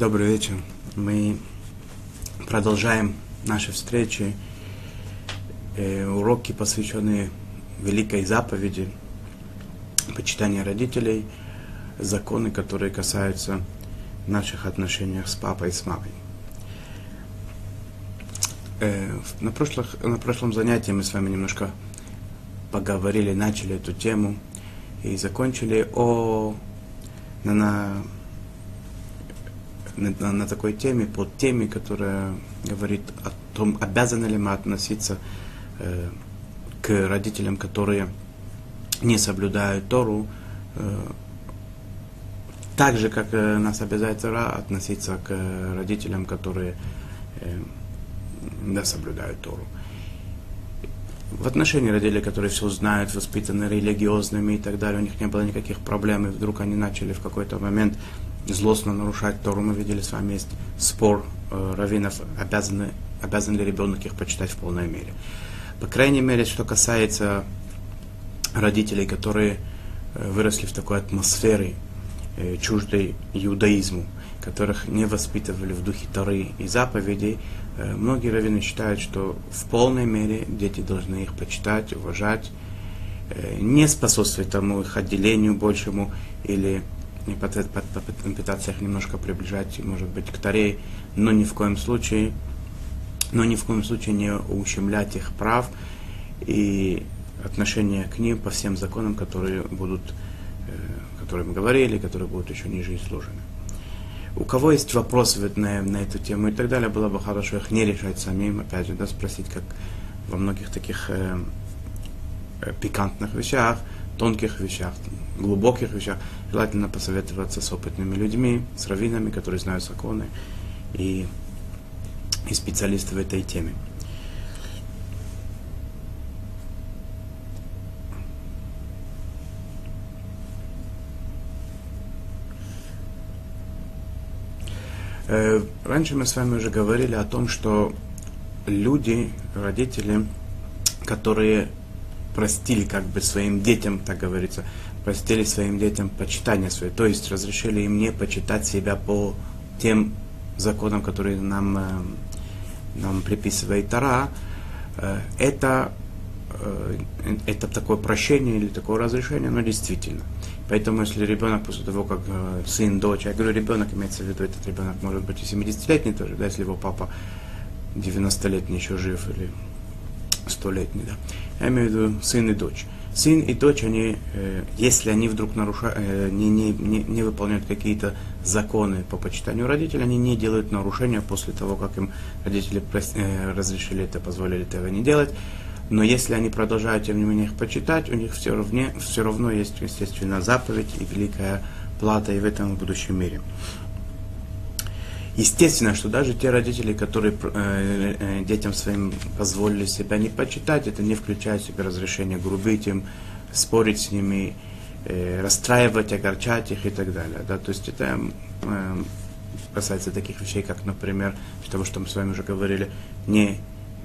Добрый вечер. Мы продолжаем наши встречи, э, уроки, посвященные великой заповеди почитания родителей, законы, которые касаются наших отношений с папой и с мамой. Э, на, прошлых, на прошлом занятии мы с вами немножко поговорили, начали эту тему и закончили о на, на на, на такой теме, под теме, которая говорит о том, обязаны ли мы относиться э, к родителям, которые не соблюдают Тору, э, так же, как э, нас обязывает Тора относиться к родителям, которые э, да, соблюдают Тору. В отношении родителей, которые все знают, воспитаны религиозными и так далее, у них не было никаких проблем, и вдруг они начали в какой-то момент злостно нарушать Тору. Мы видели с вами есть спор э, раввинов, обязаны, обязан ли ребенок их почитать в полной мере. По крайней мере, что касается родителей, которые э, выросли в такой атмосфере э, чуждой иудаизму, которых не воспитывали в духе Торы и заповедей, э, многие раввины считают, что в полной мере дети должны их почитать, уважать, э, не способствовать тому их отделению большему или и пытаться их немножко приближать, может быть, к Таре, но ни в коем случае, но ни в коем случае не ущемлять их прав и отношения к ним по всем законам, которые будут, э, которые мы говорили, которые будут еще ниже изложены. У кого есть вопросы на, на эту тему и так далее, было бы хорошо их не решать самим, опять же, да, спросить, как во многих таких э, э пикантных вещах, тонких вещах, глубоких вещах, желательно посоветоваться с опытными людьми, с раввинами, которые знают законы и, и специалисты в этой теме. Э, раньше мы с вами уже говорили о том, что люди, родители, которые простили как бы своим детям, так говорится, простили своим детям почитание свое, то есть разрешили им не почитать себя по тем законам, которые нам, э, нам приписывает Тара, э, это, э, это такое прощение или такое разрешение, но действительно. Поэтому если ребенок после того, как сын, дочь, я говорю ребенок, имеется в виду, этот ребенок может быть и 70-летний тоже, да, если его папа 90-летний еще жив или 100-летний, да. Я имею в виду сын и дочь сын и дочь, они, э, если они вдруг нарушают, э, не, не, не, не выполняют какие-то законы по почитанию родителей, они не делают нарушения после того, как им родители э, разрешили это, позволили этого не делать. Но если они продолжают, тем не менее, их почитать, у них все равно, все равно есть, естественно, заповедь и великая плата и в этом в будущем мире. Естественно, что даже те родители, которые э, э, детям своим позволили себя не почитать, это не включает в себя разрешение грубить им, спорить с ними, э, расстраивать, огорчать их и так далее. Да? То есть это э, касается таких вещей, как, например, того, что мы с вами уже говорили, не,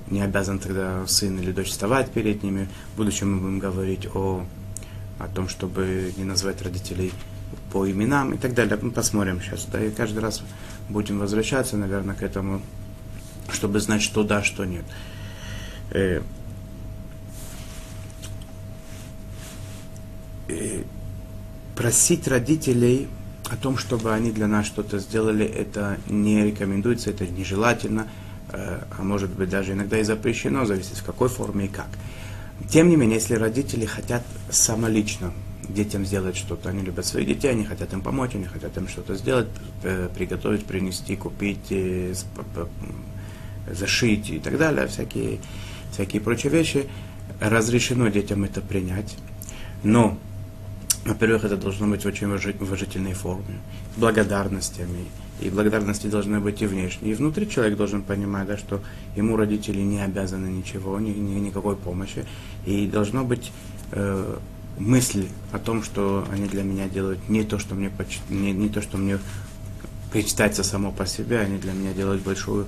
не обязан тогда сын или дочь вставать перед ними. В будущем мы будем говорить о, о том, чтобы не назвать родителей по именам и так далее. Мы посмотрим сейчас. Да, и каждый раз будем возвращаться, наверное, к этому, чтобы знать, что да, что нет. Э, э, просить родителей о том, чтобы они для нас что-то сделали, это не рекомендуется, это нежелательно, э, а может быть даже иногда и запрещено, зависит в какой форме и как. Тем не менее, если родители хотят самолично детям сделать что-то. Они любят своих детей, они хотят им помочь, они хотят им что-то сделать, э, приготовить, принести, купить, э, зашить и так далее, всякие, всякие прочие вещи. Разрешено детям это принять. Но, во-первых, это должно быть в очень уважительной форме, с благодарностями. И благодарности должны быть и внешние. И внутри человек должен понимать, да, что ему родители не обязаны ничего, ни, ни, никакой помощи. И должно быть э, мысль о том, что они для меня делают не то, что мне, не, не то, что мне причитается само по себе, они для меня делают большую,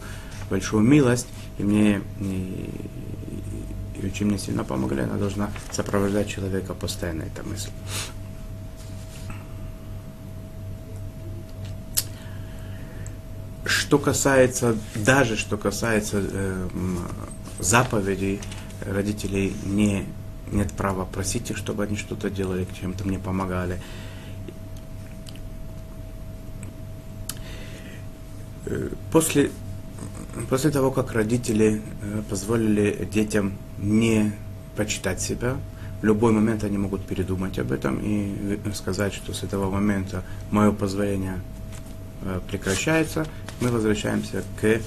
большую милость, и мне и, и очень мне сильно помогли, она должна сопровождать человека постоянно, эта мысль. что касается, даже что касается э, заповедей, родителей не, нет права просить их, чтобы они что-то делали, чем-то мне помогали. Э, после, после того, как родители э, позволили детям не почитать себя, в любой момент они могут передумать об этом и сказать, что с этого момента мое позволение э, прекращается, мы возвращаемся к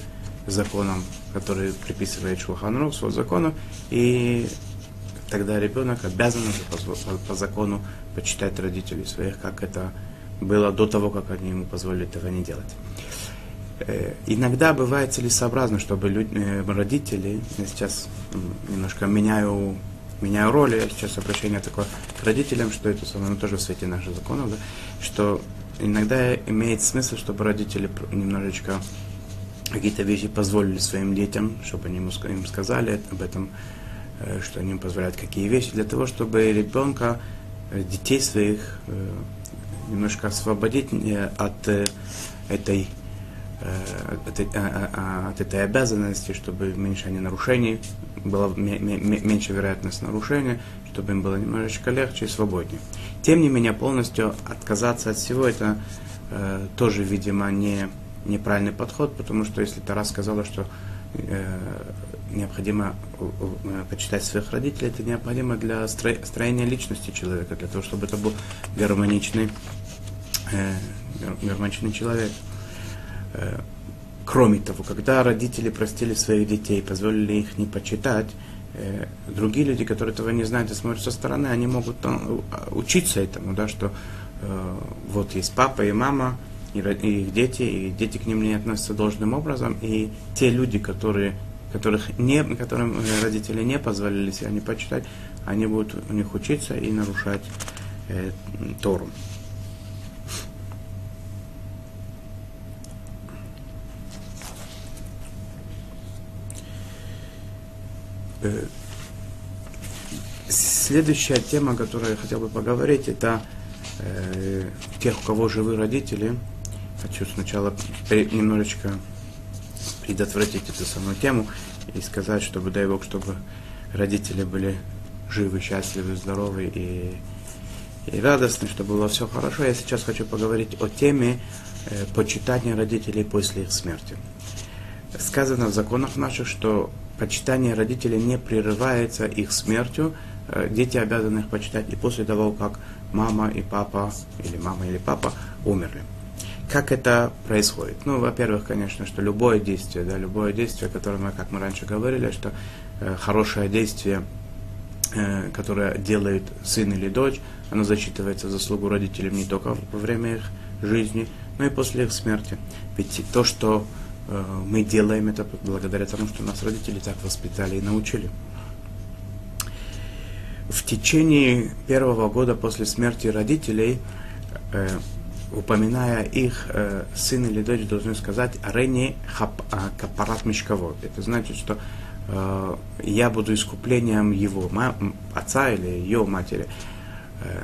законам, которые приписывает Шулханрух, свой закону, и тогда ребенок обязан по, по, по закону почитать родителей своих, как это было до того, как они ему позволили этого не делать. Э, иногда бывает целесообразно, чтобы люди, э, родители, я сейчас немножко меняю меняю роли, сейчас обращение такое к родителям, что это самое, тоже в свете наших законов, да, что иногда имеет смысл, чтобы родители немножечко какие-то вещи позволили своим детям, чтобы они им сказали об этом, что они позволяют какие вещи, для того, чтобы ребенка, э, детей своих немножко освободить от этой от, от этой обязанности, чтобы меньше они нарушений, была меньше вероятность нарушения, чтобы им было немножечко легче и свободнее. Тем не менее, полностью отказаться от всего, это э, тоже, видимо, не, неправильный подход, потому что если Тара сказала, что э, необходимо э, почитать своих родителей, это необходимо для строения личности человека, для того, чтобы это был гармоничный, э, гармоничный человек. Э, кроме того, когда родители простили своих детей, позволили их не почитать, э, другие люди, которые этого не знают и смотрят со стороны, они могут там, э, учиться этому, да, что вот есть папа и мама, и, их дети, и дети к ним не относятся должным образом, и те люди, которые, которых не, которым родители не позволили себя не почитать, они будут у них учиться и нарушать э, Тору. Э, следующая тема, о которой я хотел бы поговорить, это э, тех, у кого живы родители. Хочу сначала немножечко предотвратить эту самую тему и сказать, чтобы, дай Бог, чтобы родители были живы, счастливы, здоровы и, и радостны, чтобы было все хорошо. Я сейчас хочу поговорить о теме э, почитания родителей после их смерти. Сказано в законах наших, что почитание родителей не прерывается их смертью, э, дети обязаны их почитать и после того, как мама и папа, или мама или папа умерли. Как это происходит? Ну, во-первых, конечно, что любое действие, да, любое действие, которое мы, как мы раньше говорили, что э, хорошее действие, э, которое делает сын или дочь, оно засчитывается заслугу родителям не только во время их жизни, но и после их смерти. Ведь то, что Э, мы делаем это благодаря тому, что нас родители так воспитали и научили. В течение первого года после смерти родителей, э, упоминая их, э, сын или дочь должны сказать «Арени а, капарат мешковод». Это значит, что э, я буду искуплением его отца или ее матери. Э,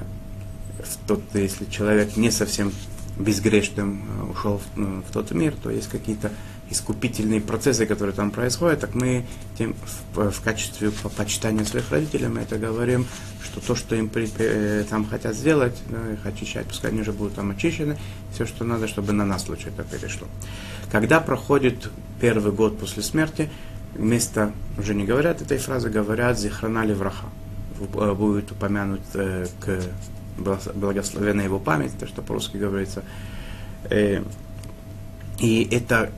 тот, если человек не совсем безгрешным э, ушел в, ну, в тот мир, то есть какие-то искупительные процессы, которые там происходят, так мы тем, в, в качестве почитания своих родителей мы это говорим, что то, что им при, э, там хотят сделать, да, их очищать, пускай они уже будут там очищены, все, что надо, чтобы на нас лучше это перешло. Когда проходит первый год после смерти, вместо, уже не говорят этой фразы, говорят «зихранали враха». Э, будет упомянут э, к благословенная его память, то, что по-русски говорится. Э, и это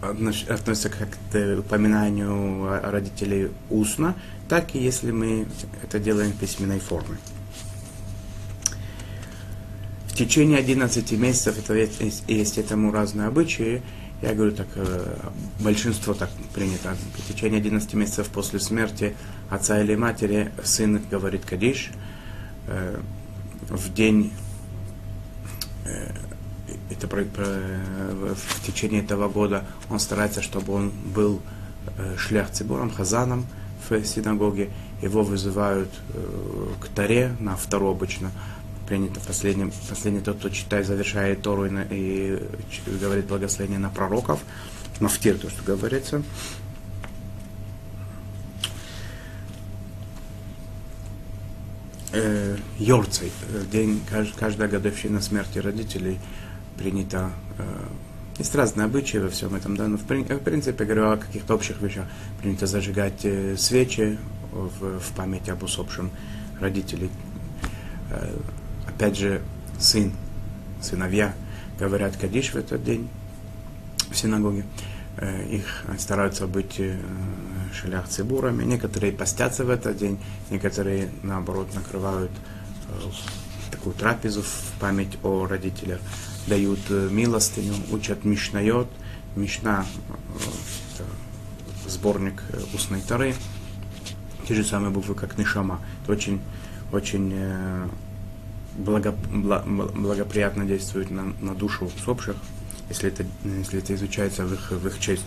относится к упоминанию родителей устно, так и если мы это делаем в письменной форме. В течение 11 месяцев, это есть, есть этому разные обычаи, я говорю так, э, большинство так принято. В течение 11 месяцев после смерти отца или матери сын говорит кадиш, э, в день, э, это про, про, в течение этого года, он старается, чтобы он был э, шляхцибором, хазаном в синагоге. Его вызывают э, к таре на втору обычно принято в последнем, последний тот, кто читает, завершает Тору и, и говорит благословение на пророков, мафтир, то, что говорится. Э, Йорцей, день, каждая годовщина смерти родителей принято э, есть разные обычаи во всем этом, да, но в, в принципе, говорю о каких-то общих вещах. Принято зажигать э, свечи в, в память об усопшем родителей. Э, опять же, сын, сыновья говорят Кадиш в этот день в синагоге. Их стараются быть шалях цибурами. Некоторые постятся в этот день, некоторые, наоборот, накрывают такую трапезу в память о родителях дают э, милостыню, учат Мишнайот. Мишна – сборник э, устной тары. Те же самые буквы, как Нишама. Это очень, очень э, благо, благоприятно действует на, на душу усопших, если это, если это изучается в их, в их честь.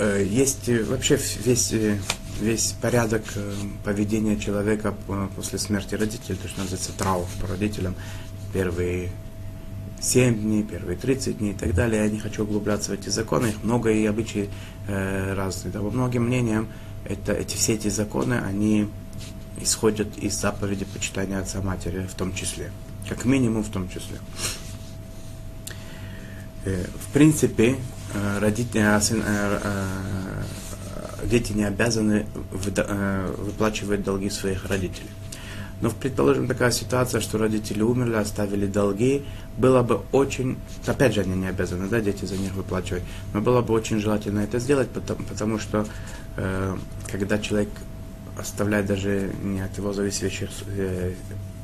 Есть вообще весь весь порядок э, поведения человека после смерти родителей, то, что называется траур по родителям, первые 7 дней, первые 30 дней и так далее. Я не хочу углубляться в эти законы, их много и обычаи э, разные. Да, по многим мнениям, это, эти, все эти законы, они исходят из заповеди почитания отца матери в том числе. Как минимум в том числе. Э, в принципе, э, родители, э, э, дети не обязаны э, выплачивать долги своих родителей. Но, предположим, такая ситуация, что родители умерли, оставили долги, было бы очень, опять же, они не обязаны, да, дети за них выплачивать, но было бы очень желательно это сделать, потому, потому что, э, когда человек оставляет даже не от его зависящих э,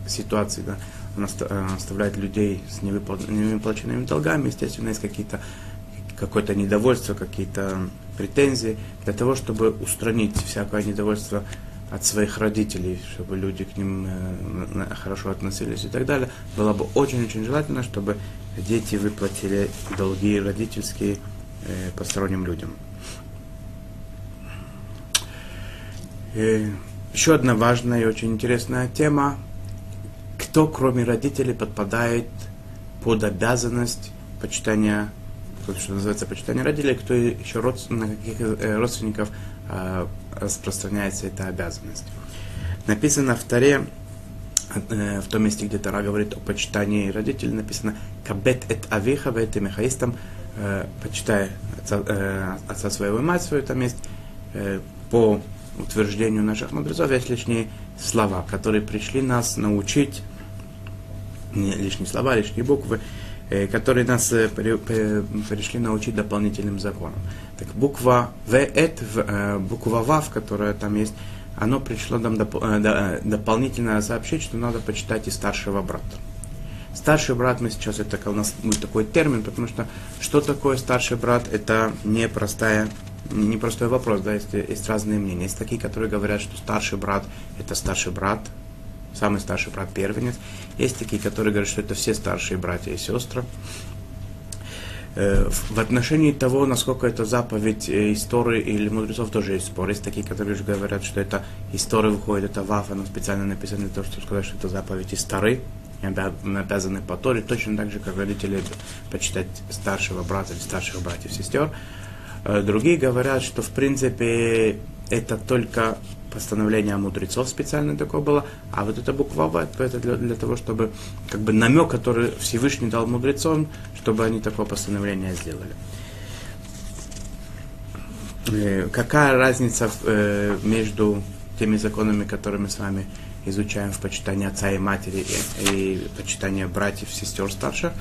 ситуаций, да, он э, оставляет людей с невыплаченными долгами, естественно, есть какие-то какое-то недовольство, какие-то претензии, для того, чтобы устранить всякое недовольство от своих родителей, чтобы люди к ним э, хорошо относились и так далее, было бы очень-очень желательно, чтобы дети выплатили долги родительские э, посторонним людям. И еще одна важная и очень интересная тема. Кто, кроме родителей, подпадает под обязанность почитания кто, что называется, почитание родителей, кто еще род, на каких э, родственников э, распространяется эта обязанность. Написано в Таре, э, в том месте, где Тара говорит о почитании родителей, написано «Кабет эт авиха вет есть там э, почитай отца, э, отца своего и мать свою, там есть э, по утверждению наших мудрецов, есть лишние слова, которые пришли нас научить, не лишние слова, лишние буквы, которые нас э, пришли научить дополнительным законам. Так буква В, эт, э, буква ВАВ, которая там есть, оно пришло нам доп- дополнительно сообщить, что надо почитать и старшего брата. Старший брат, мы сейчас, это у нас будет такой термин, потому что что такое старший брат, это не простая не простой вопрос, да, есть, есть разные мнения. Есть такие, которые говорят, что старший брат это старший брат, самый старший брат первенец. Есть такие, которые говорят, что это все старшие братья и сестры. Э, в отношении того, насколько это заповедь э, истории или мудрецов, тоже есть спор. Есть такие, которые же говорят, что это история выходит, это ваф, оно специально написано для того, чтобы сказать, что это заповедь истории. Мы обязаны по Торе, точно так же, как родители почитать старшего брата или старших братьев, сестер. Э, другие говорят, что в принципе это только постановление мудрецов специально такое было, а вот эта буква В, это для, для того, чтобы как бы намек, который Всевышний дал мудрецам, чтобы они такое постановление сделали. Э, какая разница э, между теми законами, которые мы с вами изучаем в почитании отца и матери и, и почитании братьев, сестер старших?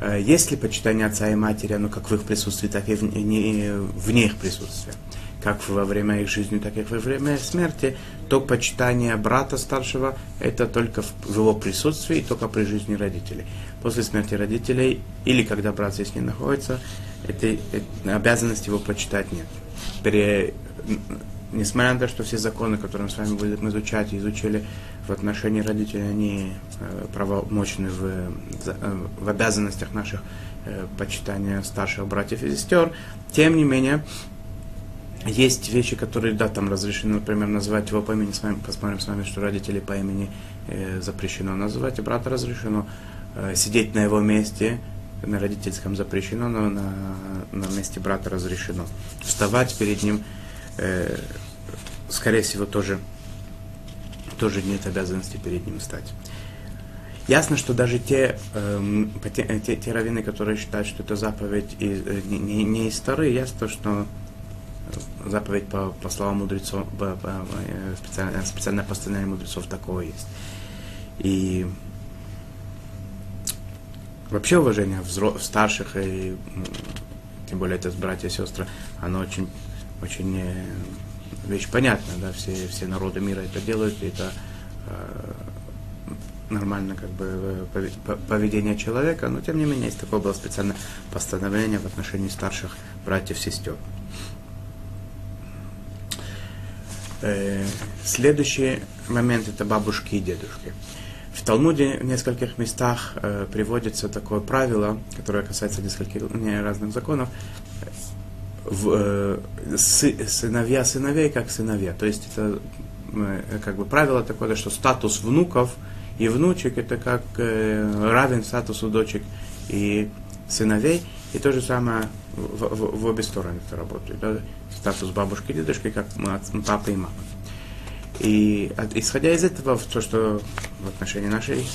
Э, есть ли почитание отца и матери, оно как в их присутствии, так и вне, вне их присутствия? Как во время их жизни, так и во время смерти, то почитание брата старшего это только в его присутствии только при жизни родителей. После смерти родителей или когда брат здесь не находится, этой, этой обязанности его почитать нет. При, несмотря на то, что все законы, которые мы с вами будем изучать и изучили в отношении родителей, они э, правомочны в, э, в обязанностях наших э, почитания старших братьев и сестер, тем не менее, есть вещи, которые, да, там разрешено, например, называть его по имени, с вами, посмотрим с вами, что родители по имени э, запрещено называть, и брата разрешено э, сидеть на его месте, на родительском запрещено, но на, на месте брата разрешено. Вставать перед ним, э, скорее всего, тоже, тоже нет обязанности перед ним стать. Ясно, что даже те, э, те, те, те раввины, которые считают, что это заповедь из, э, не, не из старые, ясно, что заповедь по, по словам мудрецов, по, по, э, специальное, специальное постановление мудрецов такое есть. И вообще уважение взро- старших, и тем более это братья и сестры, оно очень, очень э, вещь понятная, да, все, все народы мира это делают, и это э, нормально как бы поведение человека, но тем не менее есть такое было специальное постановление в отношении старших братьев и сестер. Э, следующий момент это бабушки и дедушки. В Талмуде в нескольких местах э, приводится такое правило, которое касается нескольких разных законов. В, э, сы, сыновья сыновей как сыновья. То есть это э, как бы правило такое, что статус внуков и внучек это как э, равен статусу дочек и сыновей. И то же самое в, в, в обе стороны это работает. Да? Статус бабушки и дедушки, как папа и мама. И от, исходя из этого, то, что в отношении нашей,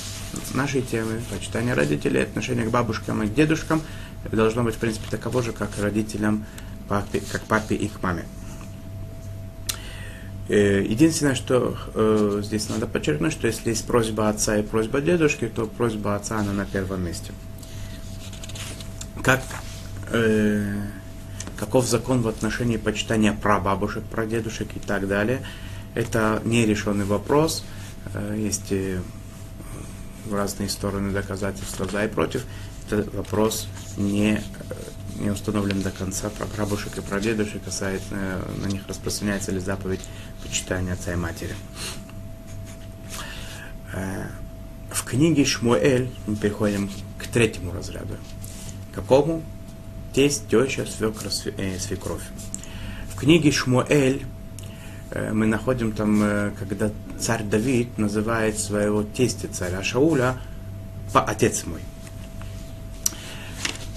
нашей темы, почитания родителей, отношение к бабушкам и к дедушкам, должно быть, в принципе, таково же, как родителям, папе, как папе и к маме. Э, единственное, что э, здесь надо подчеркнуть, что если есть просьба отца и просьба дедушки, то просьба отца, она на первом месте как, э, каков закон в отношении почитания прабабушек, прадедушек и так далее. Это нерешенный вопрос. Э, есть э, в разные стороны доказательства за и против. Это вопрос не, э, не установлен до конца. Про прабабушек и прадедушек касается, на них распространяется ли заповедь почитания отца и матери. В книге Шмуэль мы переходим к третьему разряду. Какому? Тесть, теща, свекра, э, свекровь. В книге Шмуэль э, мы находим там, э, когда царь Давид называет своего тестя царя Шауля по отец мой.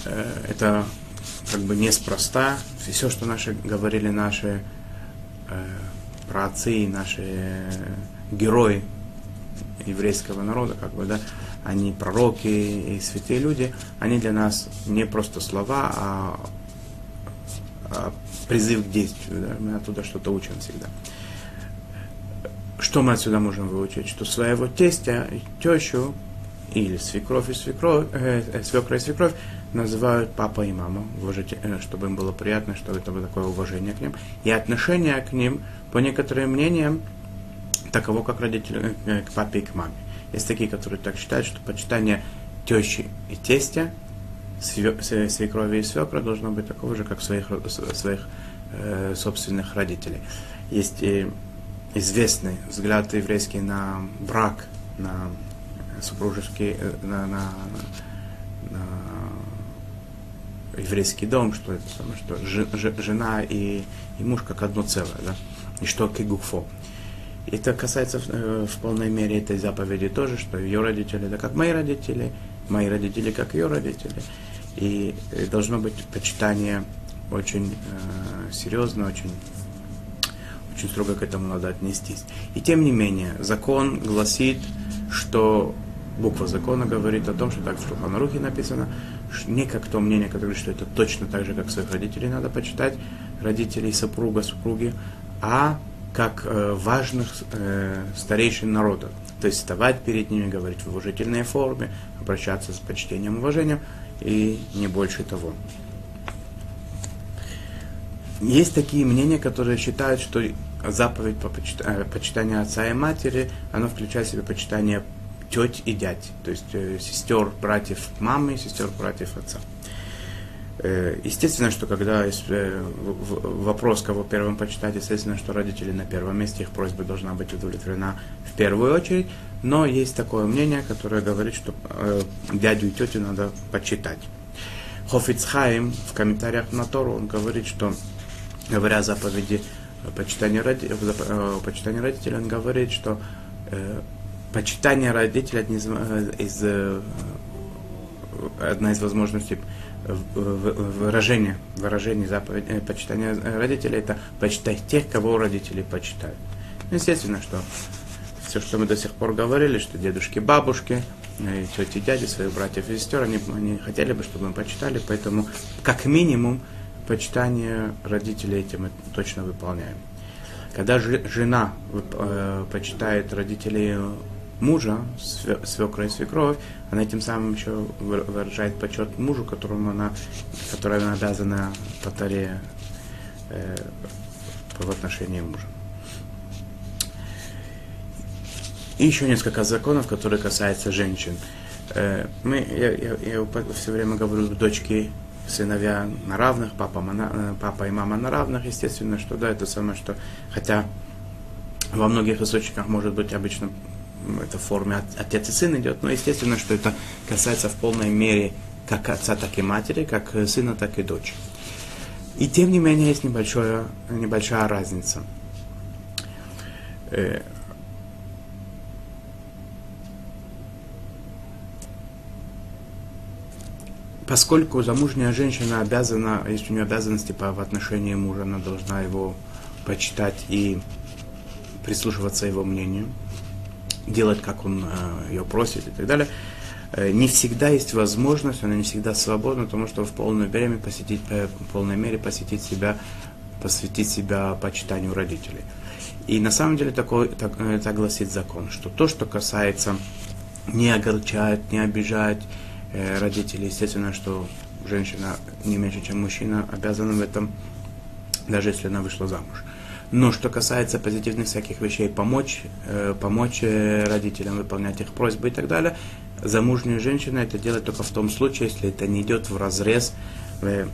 Это как бы неспроста. Все, что наши говорили наши э, праотцы и наши герои еврейского народа, как бы, да, они пророки и святые люди, они для нас не просто слова, а, а призыв к действию. Да? Мы оттуда что-то учим всегда. Что мы отсюда можем выучить? Что своего тестя, тещу или свекровь и свекровь, э, э, свекра и свекровь называют папа и мама, уважитель, чтобы им было приятно, чтобы это было такое уважение к ним. И отношение к ним, по некоторым мнениям, таково, как родители э, к папе и к маме. Есть такие, которые так считают, что почитание тещи и тестя, свекрови и свекра должно быть такого же, как своих, своих э, собственных родителей. Есть и известный взгляд еврейский на брак, на супружеский, э, на, на, на еврейский дом, что это что жена и, и муж как одно целое, да, и что кегуфо. Это касается э, в полной мере этой заповеди тоже, что ее родители это как мои родители, мои родители как ее родители. И э, должно быть почитание очень э, серьезно, очень, очень строго к этому надо отнестись. И тем не менее, закон гласит, что буква закона говорит о том, что так в Шуханарухе написано, не как то мнение, которое говорит, что это точно так же, как своих родителей надо почитать, родителей, супруга, супруги, а как э, важных э, старейшин народа. То есть вставать перед ними, говорить в уважительной форме, обращаться с почтением и уважением, и не больше того. Есть такие мнения, которые считают, что заповедь по э, почитанию отца и матери, оно включает в себя почитание теть и дядь, то есть сестер, братьев мамы, сестер, братьев отца. Э, естественно, что когда э, вопрос, кого первым почитать, естественно, что родители на первом месте, их просьба должна быть удовлетворена в первую очередь. Но есть такое мнение, которое говорит, что э, дядю и тетю надо почитать. Хофицхайм в комментариях на Тору, он говорит, что говоря о заповеди почитания, роди... почитания родителей, он говорит, что почитание родителей из, одна из возможностей выражения, выражения заповеди, почитания родителей, это почитать тех, кого родители почитают. Естественно, что все, что мы до сих пор говорили, что дедушки, бабушки, и тети, дяди, своих братьев и сестер, они, они хотели бы, чтобы мы почитали, поэтому как минимум почитание родителей этим мы точно выполняем. Когда жена э, почитает родителей мужа, свекра и свекровь, она тем самым еще выражает почет мужу, которому она, которой она обязана по таре э, в отношении мужа. И еще несколько законов, которые касаются женщин. Э, мы, я, я, я все время говорю, дочки, сыновья на равных, папа, на, папа и мама на равных, естественно, что да, это самое, что, хотя во многих источниках может быть обычно это в форме отец и сын идет, но естественно, что это касается в полной мере как отца, так и матери, как сына, так и дочери. И тем не менее есть небольшая, небольшая разница. Э, поскольку замужняя женщина обязана, есть у нее обязанности по, в отношении мужа, она должна его почитать и прислушиваться его мнению, делать, как он э, ее просит и так далее. Э, не всегда есть возможность, она не всегда свободна, потому что в полное время посетить, э, в полной мере посетить себя, посвятить себя почитанию родителей. И на самом деле такой, так, так гласит закон, что то, что касается не огорчает, не обижает, Э, родители. Естественно, что женщина не меньше, чем мужчина, обязана в этом, даже если она вышла замуж. Но что касается позитивных всяких вещей, помочь, э, помочь э, родителям выполнять их просьбы и так далее, замужняя женщина это делает только в том случае, если это не идет в разрез, э,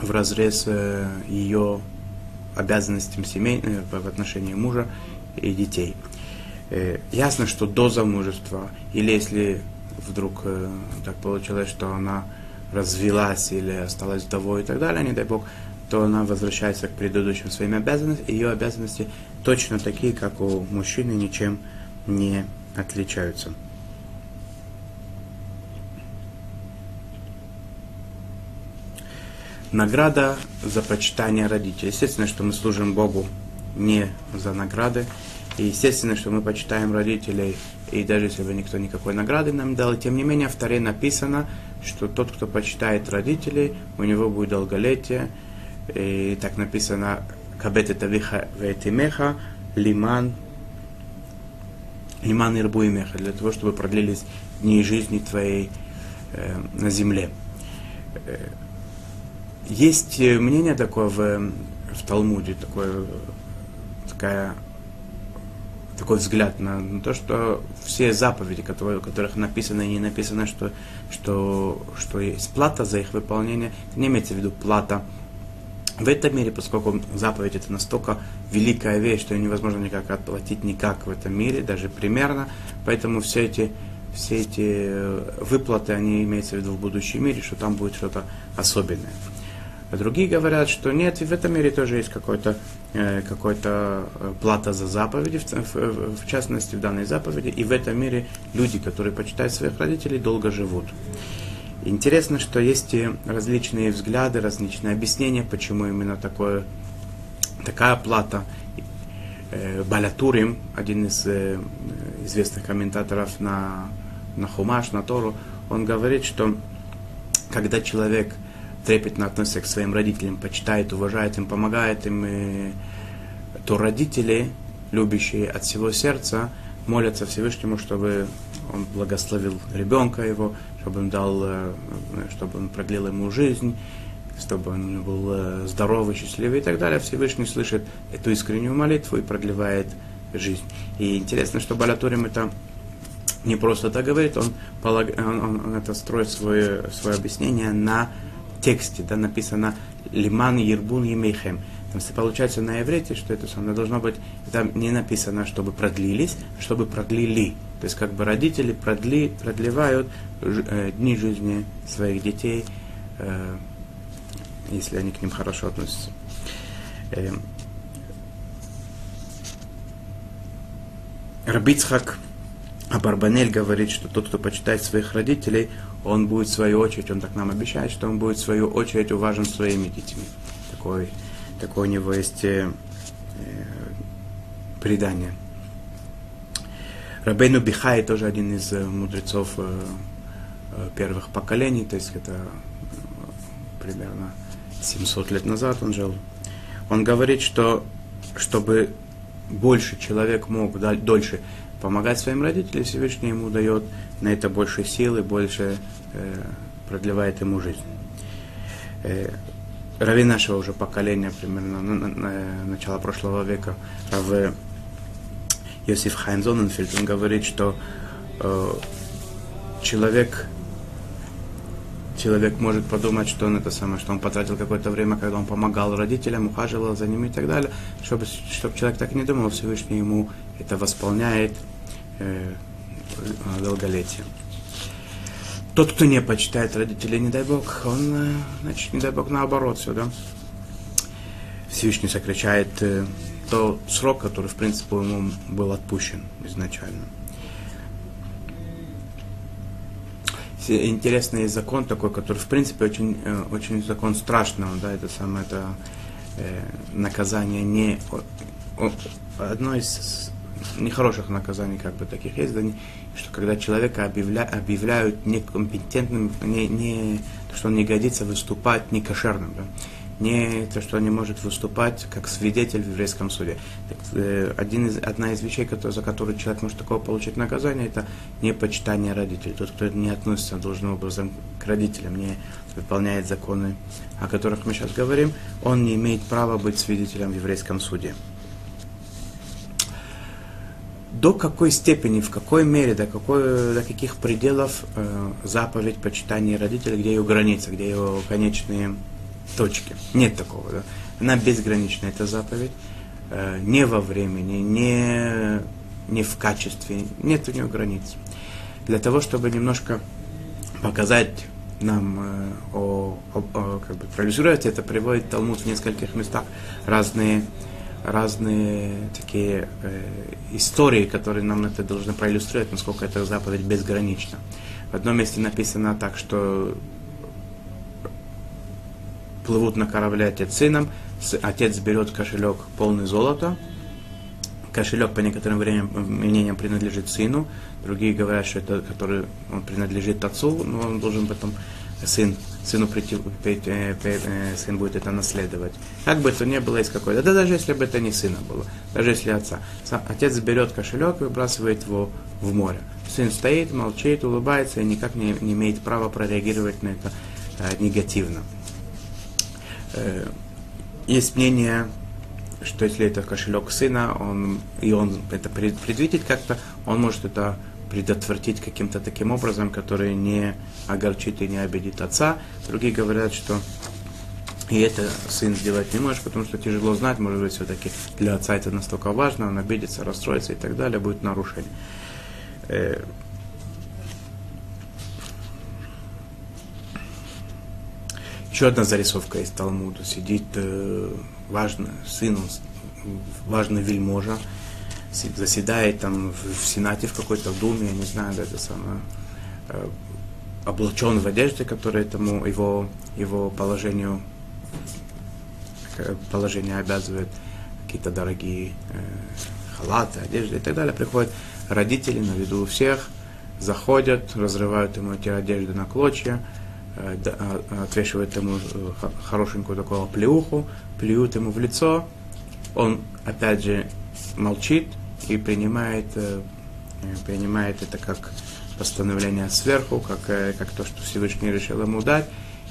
в разрез э, ее обязанностям семей, э, в отношении мужа и детей. Э, ясно, что до замужества, или если вдруг э, так получилось, что она развелась или осталась вдовой и так далее, не дай бог, то она возвращается к предыдущим своим обязанностям. Ее обязанности точно такие, как у мужчины, ничем не отличаются. Награда за почитание родителей. Естественно, что мы служим Богу не за награды. И естественно, что мы почитаем родителей и даже если бы никто никакой награды нам дал, тем не менее в Таре написано, что тот, кто почитает родителей, у него будет долголетие. И так написано, кабет тавиха ветимеха, лиман, лиман ирбу и меха, для того, чтобы продлились дни жизни твоей э, на земле. Э, есть мнение такое в, в Талмуде, такое, такая такой взгляд на, на то, что все заповеди, которые, которых написано и не написано, что, что, что есть плата за их выполнение, не имеется в виду плата в этом мире, поскольку заповедь это настолько великая вещь, что ее невозможно никак отплатить никак в этом мире, даже примерно, поэтому все эти, все эти э, выплаты, они имеются в виду в будущем мире, что там будет что-то особенное. А другие говорят, что нет, и в этом мире тоже есть какой-то э, какой-то э, плата за заповеди, в, частности в данной заповеди, и в этом мире люди, которые почитают своих родителей, долго живут. Интересно, что есть различные взгляды, различные объяснения, почему именно такое, такая плата. Э, Балятурим, один из э, известных комментаторов на, на Хумаш, на Тору, он говорит, что когда человек трепетно относится к своим родителям, почитает, уважает им, помогает им, и, то родители, любящие от всего сердца, молятся Всевышнему, чтобы он благословил ребенка его, чтобы он дал, э, чтобы он продлил ему жизнь, чтобы он был э, здоровый, счастливый и так далее. Всевышний слышит эту искреннюю молитву и продлевает жизнь. И интересно, что Балатурим это не просто так говорит, он, полаг... он, он, он это строит свое, свое объяснение на тексте да, написано «Лиман Ербун Емейхем». Там получается на иврите, что это самое должно быть, там не написано, чтобы продлились, а чтобы продлили. То есть как бы родители продли, продлевают э, дни жизни своих детей э, если они к ним хорошо относятся. Э, Рабицхак Абарбанель говорит, что тот, кто почитает своих родителей, он будет в свою очередь, он так нам обещает, что он будет в свою очередь уважен своими детьми. Такой, такое у него есть э, э предание. Рабейну Бихай тоже один из э, мудрецов э, э, первых поколений, то есть это примерно 700 лет назад он жил. Он говорит, что чтобы больше человек мог дольше помогать своим родителям, Всевышний ему дает на это больше силы, больше продлевает ему жизнь. Рави нашего уже поколения, примерно на, на, на начала прошлого века, Рав Йосиф Хайм Зоненфельд, он говорит, что э, человек, человек может подумать, что он это самое, что он потратил какое-то время, когда он помогал родителям, ухаживал за ними и так далее, чтобы, чтобы человек так не думал, Всевышний ему это восполняет э, долголетие. Тот, кто не почитает родителей, не дай Бог, он, э, значит, не дай Бог, наоборот все, да. Всевышний сокращает э, то срок, который, в принципе, ему был отпущен изначально. Интересный закон такой, который, в принципе, очень, э, очень закон страшного, да, это самое, это э, наказание не... Одно из нехороших наказаний, как бы таких есть, да, что когда человека объявля, объявляют некомпетентным, не, не, что он не годится выступать некошерным, да, не то, что он не может выступать как свидетель в еврейском суде. Так, э, один из, одна из вещей, который, за которую человек может такого получить наказание, это непочитание родителей. Тот, кто не относится должным образом к родителям, не выполняет законы, о которых мы сейчас говорим, он не имеет права быть свидетелем в еврейском суде до какой степени, в какой мере, до, какой, до каких пределов э, заповедь почитания родителей, где ее граница, где ее конечные точки. Нет такого. Да? Она безгранична, эта заповедь. Э, не во времени, не, не в качестве. Нет у нее границ. Для того, чтобы немножко показать нам э, о, о, о, как бы проиллюстрировать это, приводит Талмуд в нескольких местах разные разные такие э, истории, которые нам это должны проиллюстрировать, насколько эта заповедь безгранична. В одном месте написано так, что плывут на корабле отец сыном, отец берет кошелек полный золота, кошелек по некоторым временам, мнениям принадлежит сыну, другие говорят, что это который он принадлежит отцу, но он должен потом сын, сыну прийти, э, э, сын будет это наследовать. Как бы это ни было из какой-то, да даже если бы это не сына было, даже если отца. Отец берет кошелек и выбрасывает его в море. Сын стоит, молчит, улыбается и никак не, не имеет права прореагировать на это э, негативно. Э, есть мнение, что если это кошелек сына, он, и он это предвидит как-то, он может это предотвратить каким-то таким образом, который не огорчит и не обидит отца. Другие говорят, что и это сын сделать не может, потому что тяжело знать, может быть, все-таки для отца это настолько важно, он обидится, расстроится и так далее, будет нарушение. Еще одна зарисовка из Талмуда. Сидит э, важный сын, важный вельможа, заседает там в Сенате, в какой-то думе, я не знаю, да, это самое, э, облачен в одежде, которая этому его, его положению, положение обязывает, какие-то дорогие э, халаты, одежды и так далее. Приходят родители на виду у всех, заходят, разрывают ему эти одежды на клочья, э, а, отвешивают ему э, хорошенькую такую плеуху, плюют ему в лицо, он опять же молчит, и принимает, э, принимает это как постановление сверху, как, э, как то, что Всевышний решил ему дать,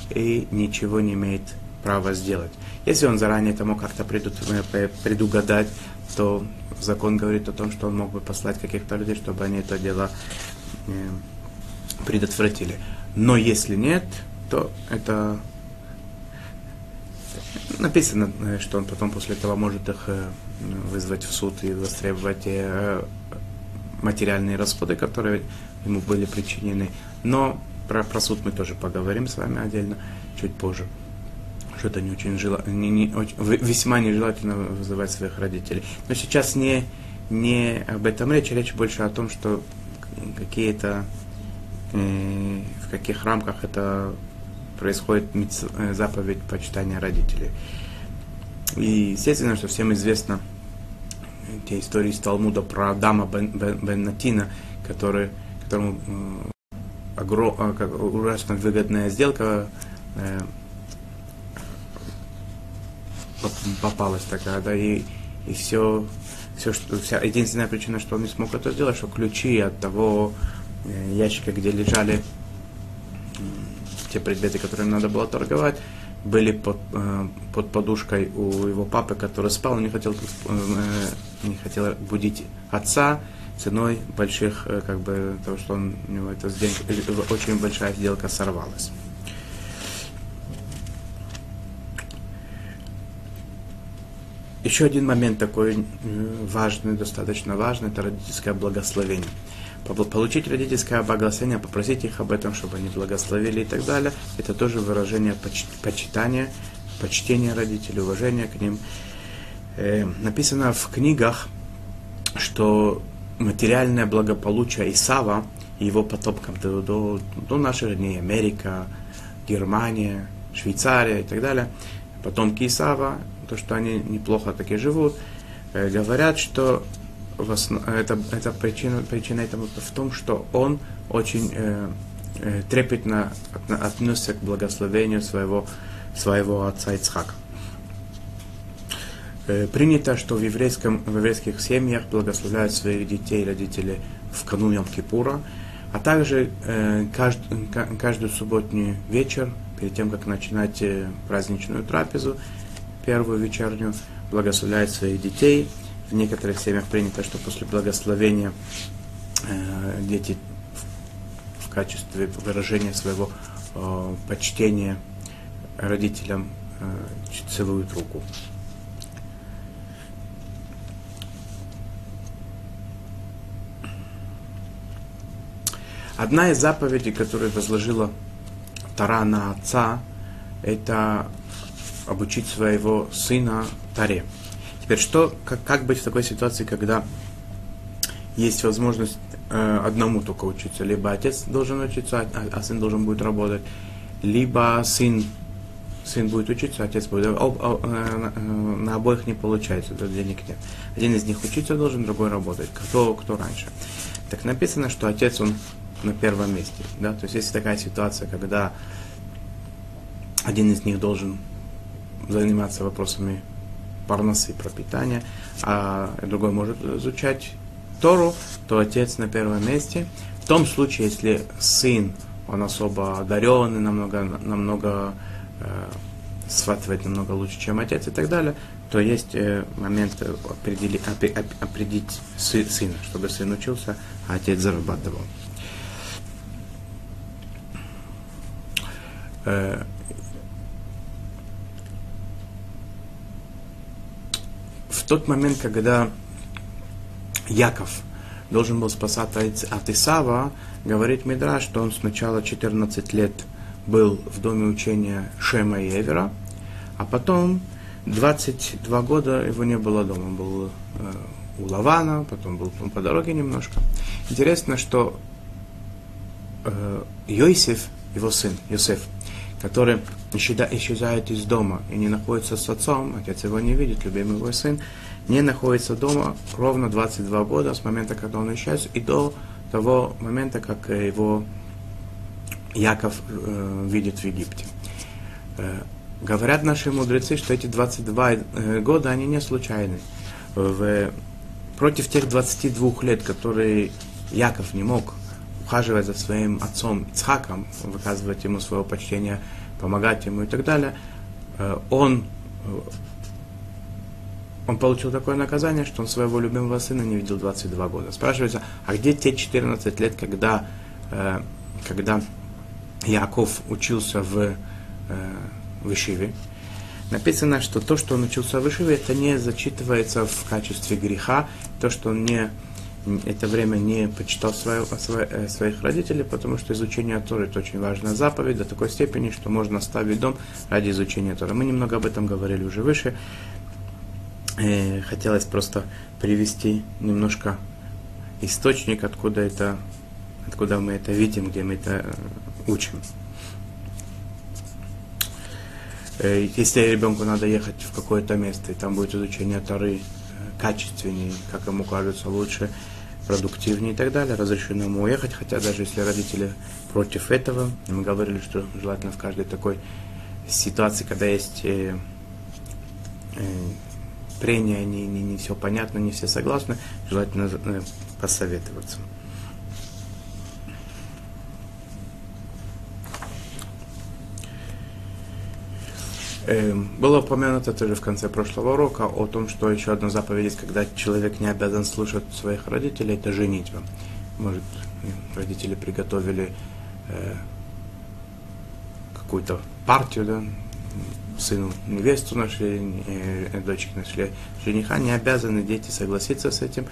и ничего не имеет права сделать. Если он заранее это мог как-то э, предугадать, то закон говорит о том, что он мог бы послать каких-то людей, чтобы они это дело предотвратили. Но если нет, то это написано, что он потом после этого может их вызвать в суд и востребовать э, материальные расходы, которые ему были причинены. Но про, про суд мы тоже поговорим с вами отдельно чуть позже. что это не очень жело... не, не, весьма нежелательно вызывать своих родителей. Но сейчас не, не об этом речь, речь больше о том, что какие-то э, каких рамках это происходит э, заповедь почитания родителей. И естественно, что всем известно те истории из Талмуда про Адама бен, бен, бен Натина, который, которому э, э, как, ужасно выгодная сделка э, попалась такая, да, и, и все, все, что, вся, единственная причина, что он не смог это сделать, что ключи от того э, ящика, где лежали те предметы, которые надо было торговать, были под, э, под подушкой у его папы, который спал, он не хотел, э, не хотел будить отца ценой больших, э, как бы, того, что он, у него эта сделка, очень большая сделка сорвалась. Еще один момент такой важный, достаточно важный, это родительское благословение получить родительское благословение, попросить их об этом, чтобы они благословили и так далее, это тоже выражение поч почитания, почтения родителей, уважения к ним. Э, написано в книгах, что материальное благополучие Исава и его потомкам до, до, до наших дней, Америка, Германия, Швейцария и так далее, потомки Исава, то, что они неплохо таки живут, э, говорят, что это, это причина, причина этому в том, что он очень э, э, трепетно отнесся к благословению своего, своего отца Ицхака. Э, принято, что в, еврейском, в еврейских семьях благословляют своих детей и родителей в канун Йом-Кипура, а также э, кажд, каждую субботний вечер, перед тем, как начинать э, праздничную трапезу, первую вечернюю, благословляют своих детей – в некоторых семьях принято, что после благословения э, дети в, в качестве выражения своего э, почтения родителям э, целуют руку. Одна из заповедей, которую возложила Тара на отца, это обучить своего сына Таре. Теперь, что, как, как быть в такой ситуации, когда есть возможность э, одному только учиться? Либо отец должен учиться, а, а сын должен будет работать, либо сын, сын будет учиться, отец будет. Об, об, э, э, на обоих не получается, денег нет. Один из них учиться должен, другой работать. Кто, кто раньше? Так написано, что отец, он на первом месте. Да? То есть есть такая ситуация, когда один из них должен заниматься вопросами парносы, пропитания, а другой может изучать Тору, то отец на первом месте. В том случае, если сын, он особо одаренный, намного, намного э, схватывает намного лучше, чем отец и так далее, то есть э, момент определи, определить сына, чтобы сын учился, а отец зарабатывал. Э, тот момент, когда Яков должен был спасаться от Исава, говорит Мидра, что он сначала 14 лет был в доме учения Шема и Эвера, а потом 22 года его не было дома. Он был э, у Лавана, потом был по дороге немножко. Интересно, что э, Йосиф, его сын, Йосеф, который исчезает из дома и не находится с отцом, отец его не видит, любимый его сын, не находится дома ровно 22 года с момента, когда он исчез, и до того момента, как его Яков э, видит в Египте. Э, говорят наши мудрецы, что эти 22 э, года, они не случайны. В, против тех 22 лет, которые Яков не мог ухаживать за своим отцом Ицхаком, выказывать ему свое почтение, помогать ему и так далее, э, он, э, он получил такое наказание, что он своего любимого сына не видел 22 года. Спрашивается, а где те 14 лет, когда, э, когда Яков учился в, в Ишиве? Написано, что то, что он учился в Ишиве, это не зачитывается в качестве греха, то, что он не это время не почитал свое, свое, своих родителей, потому что изучение Торы это очень важная заповедь до такой степени, что можно оставить дом ради изучения Торы. Мы немного об этом говорили уже выше. Э, хотелось просто привести немножко источник, откуда это, откуда мы это видим, где мы это э, учим. Э, если ребенку надо ехать в какое-то место, и там будет изучение Торы качественнее, как ему кажется, лучше, продуктивнее и так далее, разрешено ему уехать, хотя даже если родители против этого, мы говорили, что желательно в каждой такой ситуации, когда есть э, э, прения, не, не, не все понятно, не все согласны, желательно э, посоветоваться. Эм, было упомянуто тоже в конце прошлого урока о том, что еще одна заповедь есть, когда человек не обязан слушать своих родителей, это женитьба. Может, родители приготовили э, какую-то партию, да, сыну невесту нашли, э, дочке нашли жениха, не обязаны дети согласиться с этим,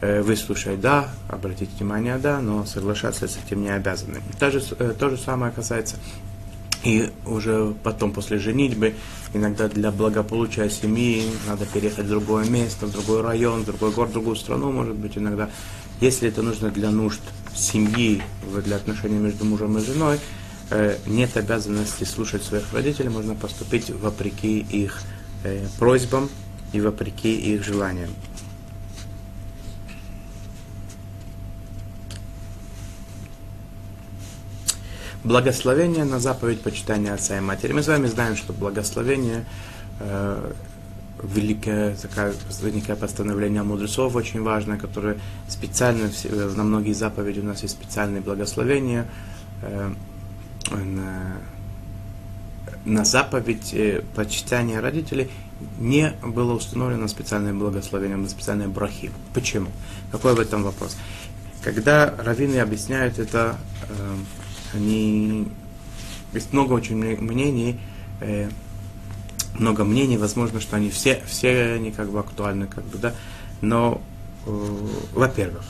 э, выслушать да, обратить внимание да, но соглашаться с этим не обязаны. То же, э, то же самое касается и уже потом, после женитьбы, иногда для благополучия семьи надо переехать в другое место, в другой район, в другой город, в другую страну, может быть, иногда. Если это нужно для нужд семьи, для отношений между мужем и женой, э, нет обязанности слушать своих родителей, можно поступить вопреки их э, просьбам и вопреки их желаниям. Благословение на заповедь почитания отца и матери. Мы с вами знаем, что благословение э, великое такое великое постановление мудрецов очень важное, которое специально э, на многие заповеди у нас есть специальные благословения. Э, на, на заповедь э, почитания родителей не было установлено специальное благословение, на специальные брахи. Почему? Какой в этом вопрос? Когда раввины объясняют это э, они... Есть много очень мнений, э, много мнений, возможно, что они все, все они как бы актуальны, как бы, да, но, во-первых,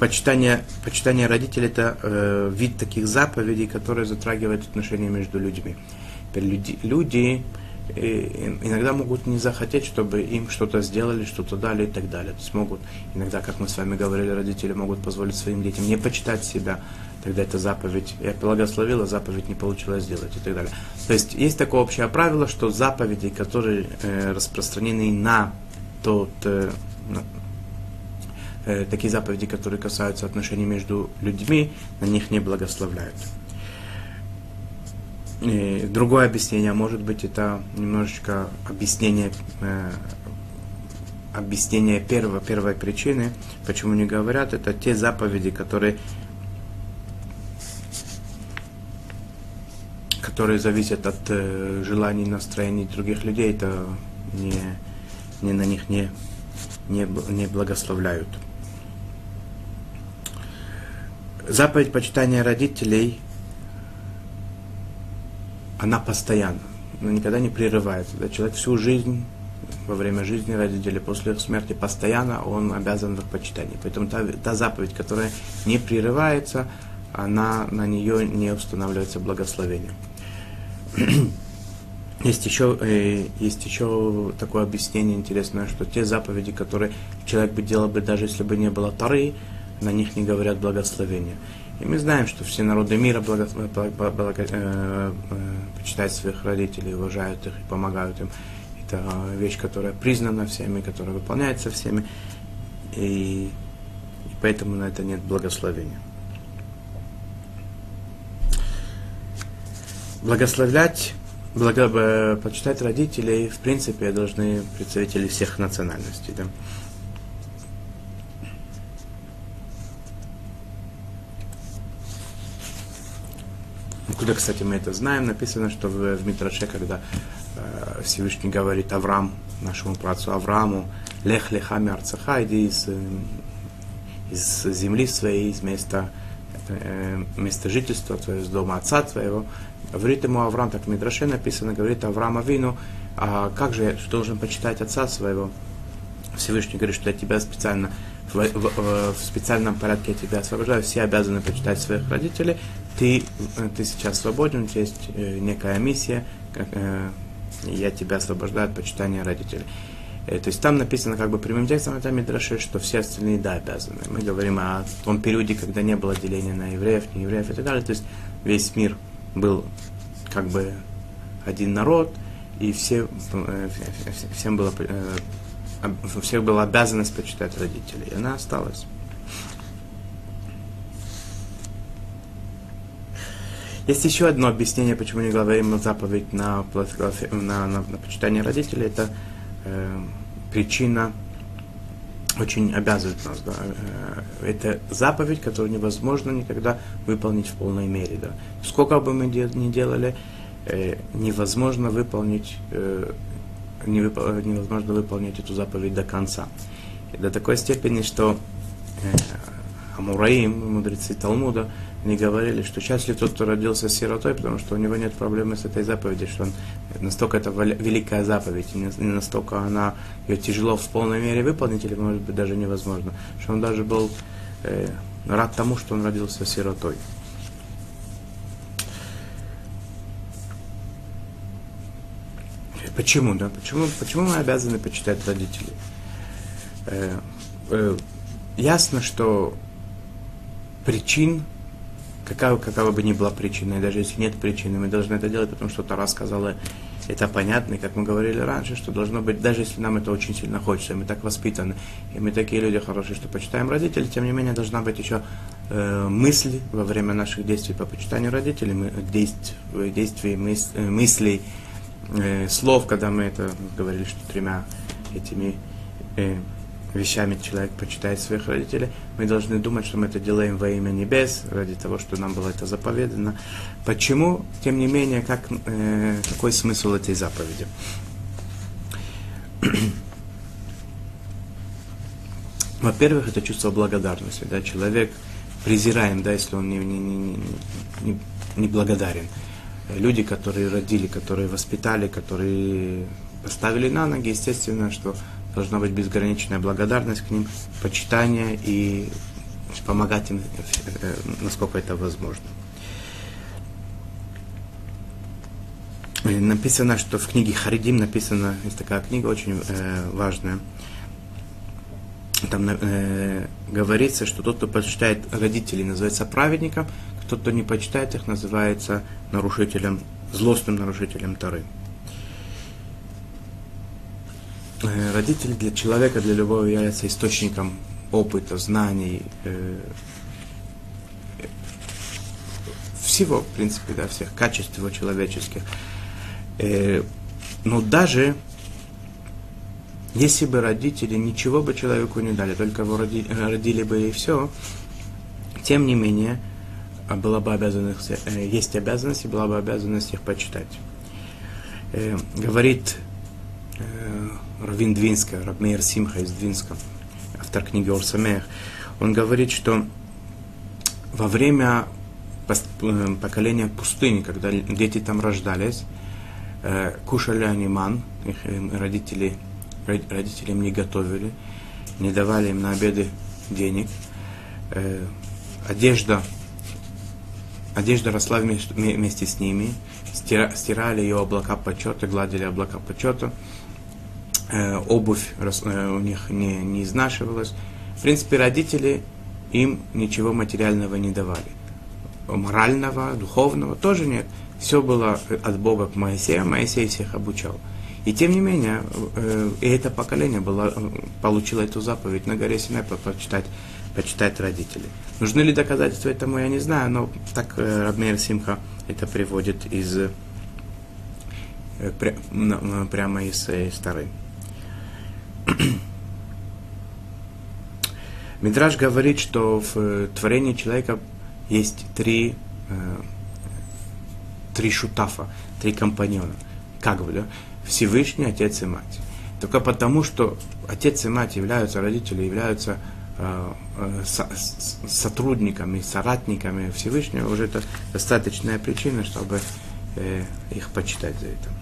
почитание, почитание родителей это э, вид таких заповедей, которые затрагивают отношения между людьми. Люди, люди и иногда могут не захотеть, чтобы им что-то сделали, что-то дали и так далее. То есть могут, иногда, как мы с вами говорили, родители могут позволить своим детям не почитать себя, тогда это заповедь, я благословила, заповедь не получилось сделать и так далее. То есть есть такое общее правило, что заповеди, которые э, распространены на тот, э, э, такие заповеди, которые касаются отношений между людьми, на них не благословляют. И другое объяснение, может быть, это немножечко объяснение, э, объяснение первого, первой причины, почему не говорят, это те заповеди, которые, которые зависят от э, желаний, настроений других людей, это не, не на них не, не, не благословляют. Заповедь почитания родителей – она постоянна, но никогда не прерывается. Да? Человек всю жизнь, во время жизни родителей, после их смерти, постоянно он обязан в их почитании. Поэтому та, та заповедь, которая не прерывается, она, на нее не устанавливается благословение. Есть еще, э, есть еще такое объяснение интересное, что те заповеди, которые человек бы делал бы, даже если бы не было Тары, на них не говорят благословения. И мы знаем, что все народы мира благо, благо, благо, э, э, почитают своих родителей, уважают их и помогают им. Это вещь, которая признана всеми, которая выполняется всеми. И, и поэтому на это нет благословения. Благословлять, благо, э, почитать родителей, в принципе, должны представители всех национальностей. Да? Откуда, кстати, мы это знаем? Написано, что в, в Митраше, когда э, Всевышний говорит Авраам, нашему працу Аврааму, лех лехами арцаха, иди из, э, из земли своей, из места, э, места жительства твоего, из дома отца твоего. Говорит ему Авраам, так в Митраше написано, говорит Авраам Авину, а как же я должен почитать отца своего? Всевышний говорит, что я тебя специально в, в, в специальном порядке я тебя освобождаю, все обязаны почитать своих родителей, ты, ты сейчас свободен, у тебя есть э, некая миссия, как, э, я тебя освобождаю от почитания родителей. Э, то есть там написано как бы прямым текстом, это Мидраши, что все остальные, да, обязаны. Мы говорим о том периоде, когда не было деления на евреев, не евреев и так далее. То есть весь мир был как бы один народ, и все, э, всем было, э, у всех была обязанность почитать родителей. И она осталась. Есть еще одно объяснение, почему не говорим заповедь на, на, на, на почитание родителей. Это э, причина очень обязывает нас. Да. Э, это заповедь, которую невозможно никогда выполнить в полной мере. Да. Сколько бы мы ни делали, э, невозможно выполнить, э, невозможно выполнить эту заповедь до конца. И до такой степени, что Амураим, мудрецы Талмуда, они говорили, что счастлив тот, кто родился сиротой, потому что у него нет проблемы с этой заповедью, что он настолько это великая заповедь, и настолько она ее тяжело в полной мере выполнить, или может быть даже невозможно, что он даже был э, рад тому, что он родился сиротой. Почему, да? Почему, почему мы обязаны почитать родителей? Э, э, ясно, что причин какая, какая бы ни была причина, и даже если нет причины, мы должны это делать, потому что Тара сказала, это понятно, и как мы говорили раньше, что должно быть, даже если нам это очень сильно хочется, и мы так воспитаны, и мы такие люди хорошие, что почитаем родителей, тем не менее должна быть еще э, мысль во время наших действий по почитанию родителей, мы, действ, действий, мыс, э, мыслей, э, слов, когда мы это говорили, что тремя этими э, вещами человек почитает своих родителей, мы должны думать, что мы это делаем во имя небес, ради того, что нам было это заповедано. Почему, тем не менее, как, э, какой смысл этой заповеди? Во-первых, это чувство благодарности. Да? Человек презираем, да, если он не, не, не, не, не благодарен. Люди, которые родили, которые воспитали, которые поставили на ноги, естественно, что должна быть безграничная благодарность к ним, почитание и помогать им, э, насколько это возможно. Написано, что в книге Харидим написано, есть такая книга очень э, важная, там э, говорится, что тот, кто почитает родителей, называется праведником, тот, кто не почитает их, называется нарушителем, злостным нарушителем Тары. Э, родители для человека, для любого являются источником опыта, знаний, э, всего, в принципе, да, всех качеств его человеческих. Э, но даже если бы родители ничего бы человеку не дали, только его роди, родили бы и все, тем не менее, а была бы обязанность, э, есть обязанность, и была бы обязанность их почитать. Э, говорит э, Равин Двинска, Рабмейр Симха из Двинска, автор книги Орсамех, он говорит, что во время э, поколения пустыни, когда дети там рождались, э, кушали они ман, их родители, родители им не готовили, не давали им на обеды денег, э, одежда, одежда росла вместе с ними, стирали ее облака почета, гладили облака почета, Э, обувь э, у них не, не изнашивалась. В принципе, родители им ничего материального не давали. Морального, духовного тоже нет. Все было от Бога к Моисею, Моисей всех обучал. И тем не менее, э, и это поколение было, получило эту заповедь на горе Синай почитать, почитать родителей. Нужны ли доказательства этому, я не знаю, но так Рабмейр Симха это приводит из прямо из, из Старой. Мидраж говорит, что в э, творении человека есть три, э, три шутафа, три компаньона. Как бы, да? Всевышний, Отец и Мать. Только потому, что Отец и Мать являются, родители являются э, э, со, сотрудниками, соратниками Всевышнего, уже это достаточная причина, чтобы э, их почитать за это.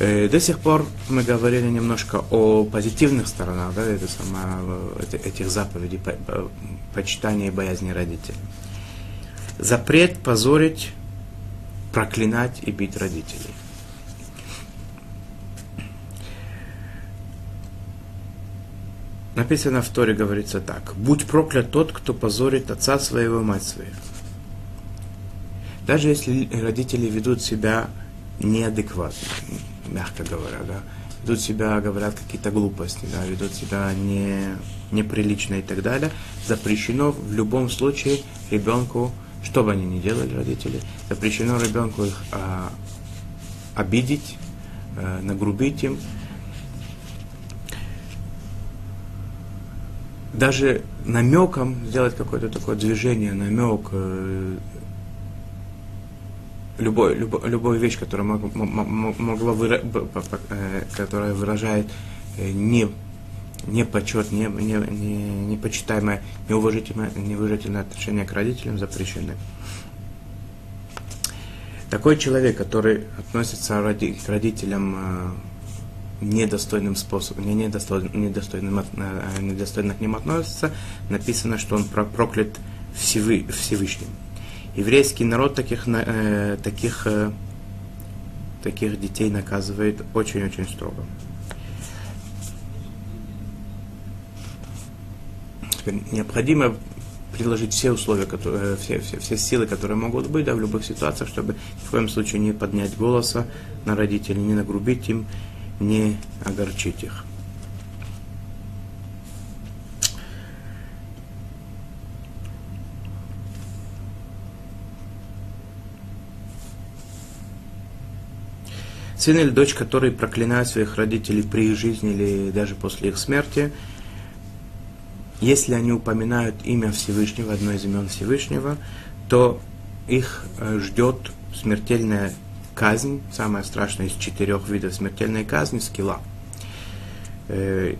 До сих пор мы говорили немножко о позитивных сторонах да, это сама, этих заповедей по, по, почитания и боязни родителей. Запрет позорить, проклинать и бить родителей. Написано в Торе, говорится так. «Будь проклят тот, кто позорит отца своего и мать свою». Даже если родители ведут себя неадекватно, мягко говоря, да, ведут себя, говорят какие-то глупости, да, ведут себя не, неприлично и так далее, запрещено в любом случае ребенку, что бы они ни делали, родители, запрещено ребенку их а, обидеть, а, нагрубить им, даже намеком сделать какое-то такое движение, намек, э, любой, любой, любую вещь, которая мог, могла выра, э, которая выражает э, не, не почет, не, не, не, непочитаемое, неуважительное, неуважительное отношение к родителям запрещены. Такой человек, который относится к родителям недостойным способом, не недостойным, недостойным, э, недостойно к ним относится, написано, что он проклят Всевы, Всевышним. Еврейский народ таких, э, таких, э, таких детей наказывает очень-очень строго. Необходимо приложить все условия, которые, все, все, все силы, которые могут быть да, в любых ситуациях, чтобы ни в коем случае не поднять голоса на родителей, не нагрубить им, не огорчить их. Сын или дочь, которые проклинают своих родителей при их жизни или даже после их смерти, если они упоминают имя Всевышнего, одно из имен Всевышнего, то их э, ждет смертельная казнь, самая страшная из четырех видов смертельной казни, скилла. Э,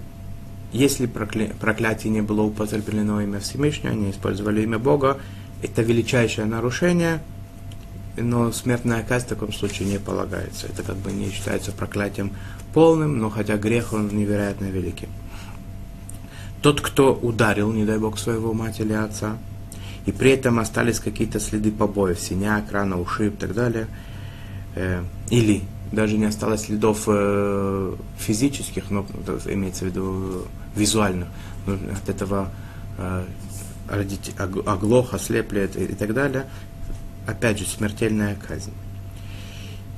если прокля... проклятие не было употреблено имя Всевышнего, они использовали имя Бога, это величайшее нарушение, но смертная казнь в таком случае не полагается. Это как бы не считается проклятием полным, но хотя грех он невероятно великий. Тот, кто ударил, не дай Бог, своего мать или отца, и при этом остались какие-то следы побоев, синяк, рана, ушиб и так далее – э, или даже не осталось следов э, физических, но имеется в виду визуальных, но от этого э, родить оглох, ослеплет и, и так далее, опять же, смертельная казнь.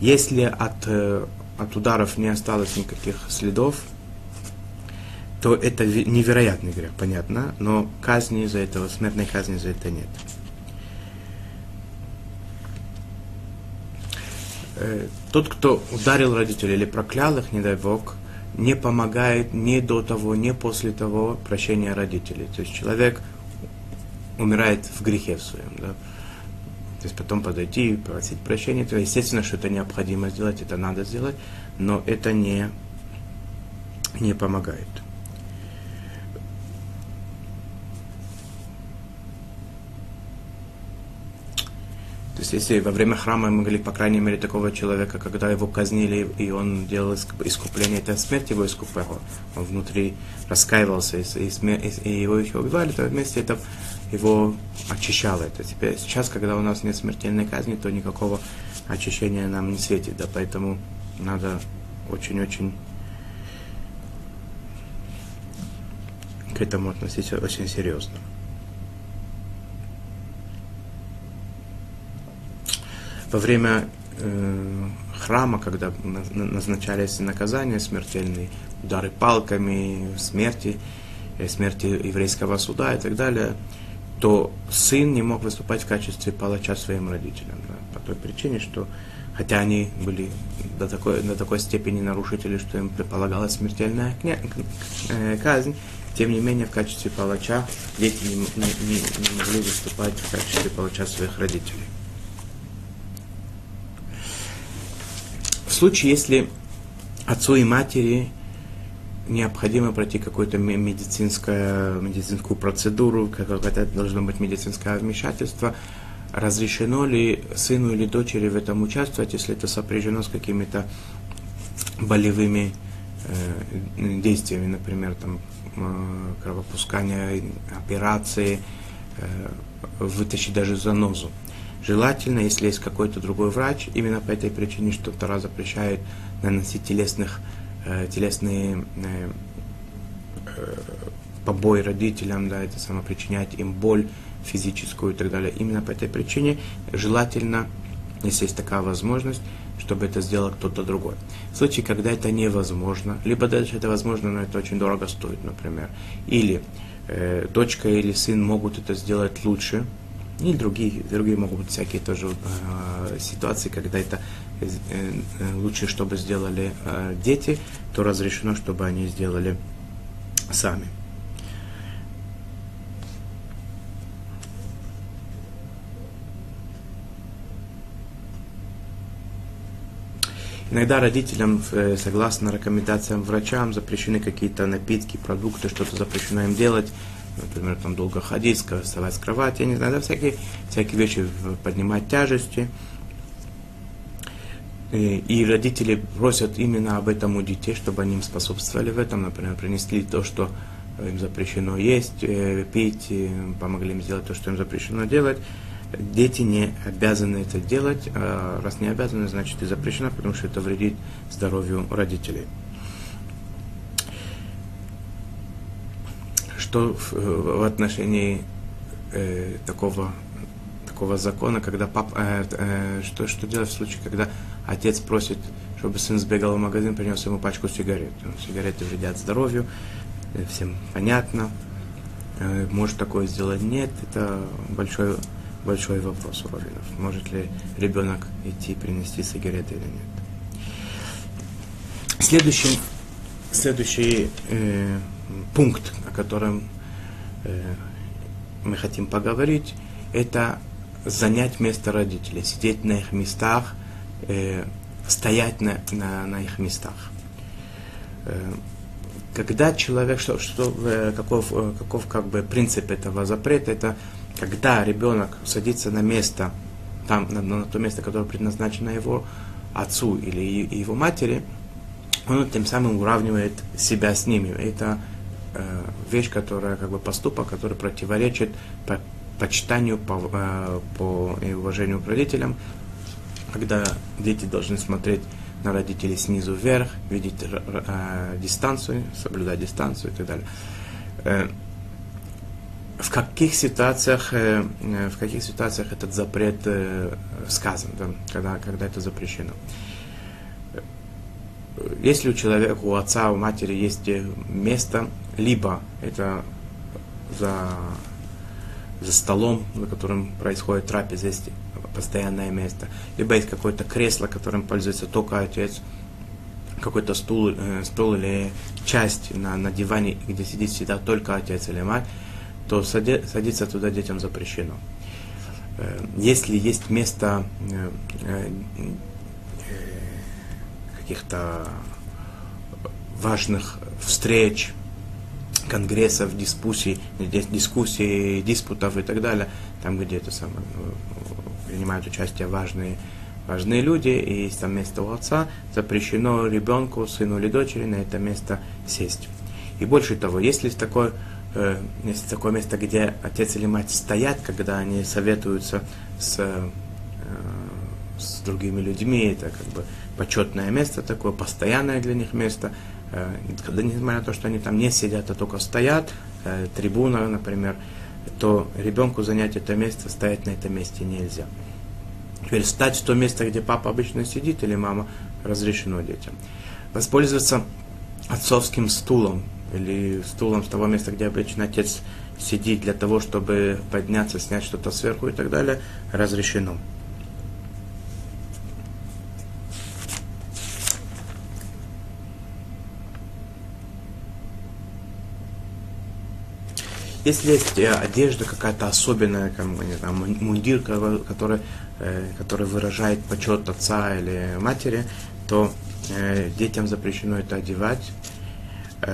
Если от, э, от ударов не осталось никаких следов, то это невероятный грех, понятно, но казни за этого, смертной казни за это нет. Э, тот, кто ударил родителей или проклял их, не дай Бог, не помогает ни до того, ни после того прощения родителей. То есть человек умирает в грехе своем. Да? То есть потом подойти и просить прощения. То естественно, что это необходимо сделать, это надо сделать, но это не, не помогает. То есть если во время храма мы говорили, по крайней мере, такого человека, когда его казнили, и он делал искупление, это смерть его искупала. Он внутри раскаивался, и, и, и его еще убивали, то вместе это его очищало. Это теперь, сейчас, когда у нас нет смертельной казни, то никакого очищения нам не светит. Да, поэтому надо очень-очень к этому относиться очень серьезно. во время э, храма, когда назначались наказания смертельные, удары палками, смерти, э, смерти еврейского суда и так далее, то сын не мог выступать в качестве палача своим родителям. Да, по той причине, что хотя они были до такой, до такой степени нарушители, что им предполагалась смертельная э, казнь, тем не менее в качестве палача дети не, не, не могли выступать в качестве палача своих родителей. случае, если отцу и матери необходимо пройти какую-то медицинскую, медицинскую процедуру, какое-то должно быть медицинское вмешательство, разрешено ли сыну или дочери в этом участвовать, если это сопряжено с какими-то болевыми э, действиями, например, там, э, кровопускание, операции, э, вытащить даже занозу. Желательно, если есть какой-то другой врач, именно по этой причине, что Тара запрещает наносить телесных, телесные э, э, побои родителям, да, это само причинять им боль физическую и так далее. Именно по этой причине желательно, если есть такая возможность, чтобы это сделал кто-то другой. В случае, когда это невозможно, либо даже это возможно, но это очень дорого стоит, например, или э, дочка или сын могут это сделать лучше, и другие, другие могут быть всякие тоже э, ситуации, когда это э, э, лучше, чтобы сделали э, дети, то разрешено, чтобы они сделали сами. Иногда родителям, э, согласно рекомендациям врачам, запрещены какие-то напитки, продукты, что-то запрещено им делать например, там долго ходить, вставать с кровати, я не знаю, да, всякие, всякие вещи, поднимать тяжести. И, родители просят именно об этом у детей, чтобы они им способствовали в этом, например, принесли то, что им запрещено есть, э, пить, помогли им сделать то, что им запрещено делать. Дети не обязаны это делать, а раз не обязаны, значит и запрещено, потому что это вредит здоровью родителей. что в, в отношении э, такого, такого закона, когда пап, э, э, что, что делать в случае, когда отец просит, чтобы сын сбегал в магазин, принес ему пачку сигарет. Ну, сигареты вредят здоровью, э, всем понятно. Э, может такое сделать? Нет, это большой, большой вопрос у раввинов. Может ли ребенок идти принести сигареты или нет? Следующий, следующий э, пункт, о котором э, мы хотим поговорить, это занять место родителей, сидеть на их местах, э, стоять на, на, на их местах. Э, когда человек, что, что, э, каков, э, каков как бы принцип этого запрета, это когда ребенок садится на место, там, на, на то место, которое предназначено его отцу или его матери, он тем самым уравнивает себя с ними. Это э, вещь, которая, как бы поступок, который противоречит по, почитанию по, э, по и уважению к родителям, когда дети должны смотреть на родителей снизу вверх, видеть э, дистанцию, соблюдать дистанцию и так далее. Э, в каких ситуациях, э, в каких ситуациях этот запрет э, сказан, да, когда, когда это запрещено? Если у человека, у отца, у матери есть место, либо это за, за столом, за которым происходит трапеза, есть постоянное место, либо есть какое-то кресло, которым пользуется только отец, какой-то стул, э, стул или часть на, на диване, где сидит всегда только отец или мать, то сади, садиться туда детям запрещено. Э, если есть место э, э, каких-то важных встреч, конгрессов, дискуссий, дискуссий, диспутов и так далее, там, где это самое, принимают участие важные, важные люди, и есть там место у отца, запрещено ребенку, сыну или дочери на это место сесть. И больше того, если такое, э, есть такое место, где отец или мать стоят, когда они советуются с, э, с другими людьми, это как бы почетное место такое, постоянное для них место, э, когда, несмотря на то, что они там не сидят, а только стоят, э, трибуна, например, то ребенку занять это место, стоять на этом месте нельзя. Теперь встать в то место, где папа обычно сидит или мама, разрешено детям. Воспользоваться отцовским стулом или стулом с того места, где обычно отец сидит для того, чтобы подняться, снять что-то сверху и так далее, разрешено. Если есть э, одежда какая-то особенная, как, не знаю, мундир, который, э, который выражает почет отца или матери, то э, детям запрещено это одевать.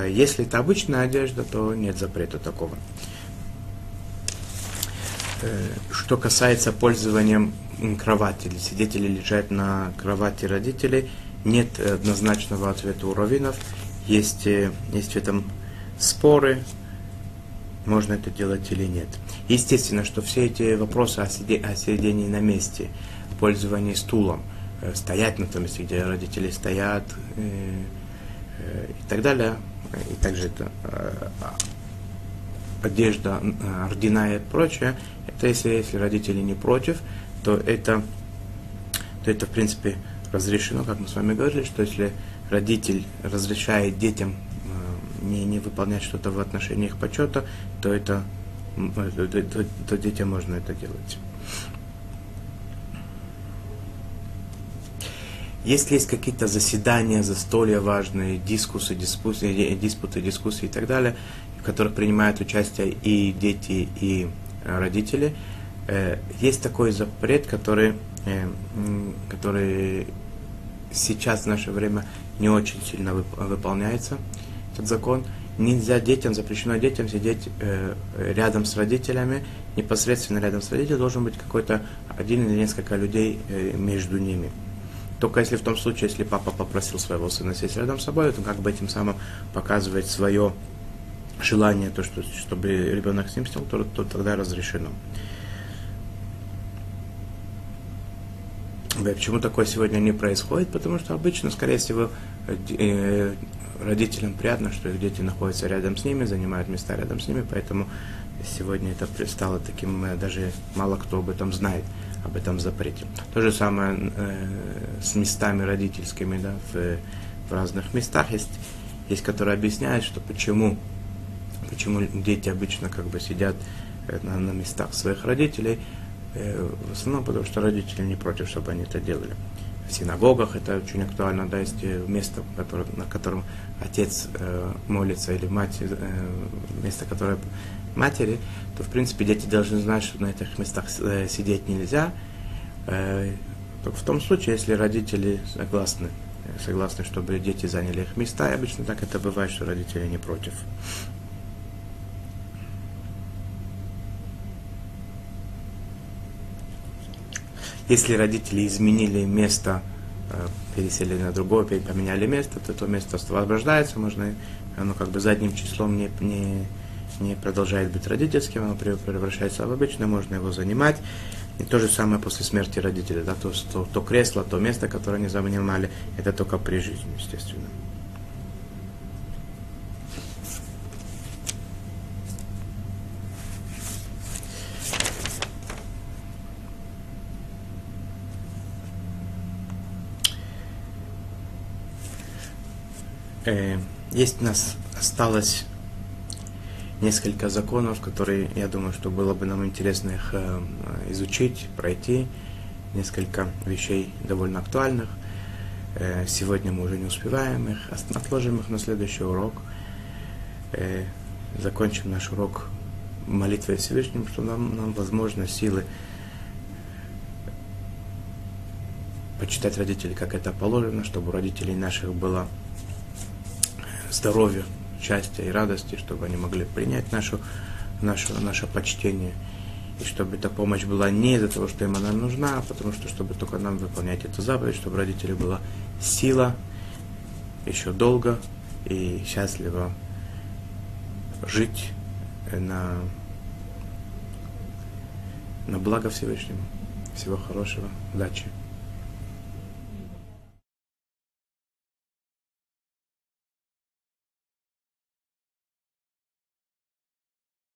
Если это обычная одежда, то нет запрета такого. Что касается пользования кровати, или сидеть или лежать на кровати родителей, нет однозначного ответа у раввинов, есть, есть в этом споры, можно это делать или нет. Естественно, что все эти вопросы о, сиде, о сидении на месте, пользовании стулом, э, стоять на том месте, где родители стоят э, э, и так далее, и также это э, одежда, ордена и прочее, это если, если родители не против, то это, то это в принципе разрешено, как мы с вами говорили, что если родитель разрешает детям не, не выполнять что-то в отношении их почета, то это то, то, то детям можно это делать. Если есть какие-то заседания, застолья важные, дискусы, диспуты, диспуты, дискуссии и так далее, в которых принимают участие и дети, и родители, э, есть такой запрет, который, э, который сейчас в наше время не очень сильно выполняется этот закон. Нельзя детям, запрещено детям сидеть э, рядом с родителями, непосредственно рядом с родителями должен быть какой-то один или несколько людей э, между ними. Только если в том случае, если папа попросил своего сына сесть рядом с собой, то как бы этим самым показывает свое желание, то, что, чтобы ребенок с ним сел, то, то тогда разрешено. Почему такое сегодня не происходит? Потому что обычно, скорее всего, э, родителям приятно, что их дети находятся рядом с ними, занимают места рядом с ними, поэтому сегодня это стало таким, э, даже мало кто об этом знает, об этом запрете. То же самое э, с местами родительскими, да, в, в разных местах есть, есть, которые объясняют, что почему, почему дети обычно как бы сидят э, на, на местах своих родителей, э, в основном потому, что родители не против, чтобы они это делали в синагогах это очень актуально, да, есть место, которое, на котором отец э, молится или мать, э, место, которое матери, то в принципе дети должны знать, что на этих местах э, сидеть нельзя. Э, только в том случае, если родители согласны, согласны, чтобы дети заняли их места, и обычно так это бывает, что родители не против. Если родители изменили место, э, пересели на другое, поменяли место, то то место освобождается, можно, оно как бы задним числом не, не, не продолжает быть родительским, оно превращается в обычное, можно его занимать. И то же самое после смерти родителей, да, то, то, то кресло, то место, которое они занимали, это только при жизни, естественно. Э, есть у нас осталось несколько законов, которые, я думаю, что было бы нам интересно их э, изучить, пройти. Несколько вещей довольно актуальных. Э, сегодня мы уже не успеваем их, отложим их на следующий урок. Закончим наш урок молитвой Всевышним, что нам, нам возможно силы почитать родителей, как это положено, чтобы у родителей наших было здоровья, счастья и радости, чтобы они могли принять нашу, нашу, наше почтение. И чтобы эта помощь была не из-за того, что им она нужна, а потому что, чтобы только нам выполнять эту заповедь, чтобы родителей была сила еще долго и счастливо жить на, на благо Всевышнему. Всего хорошего, удачи.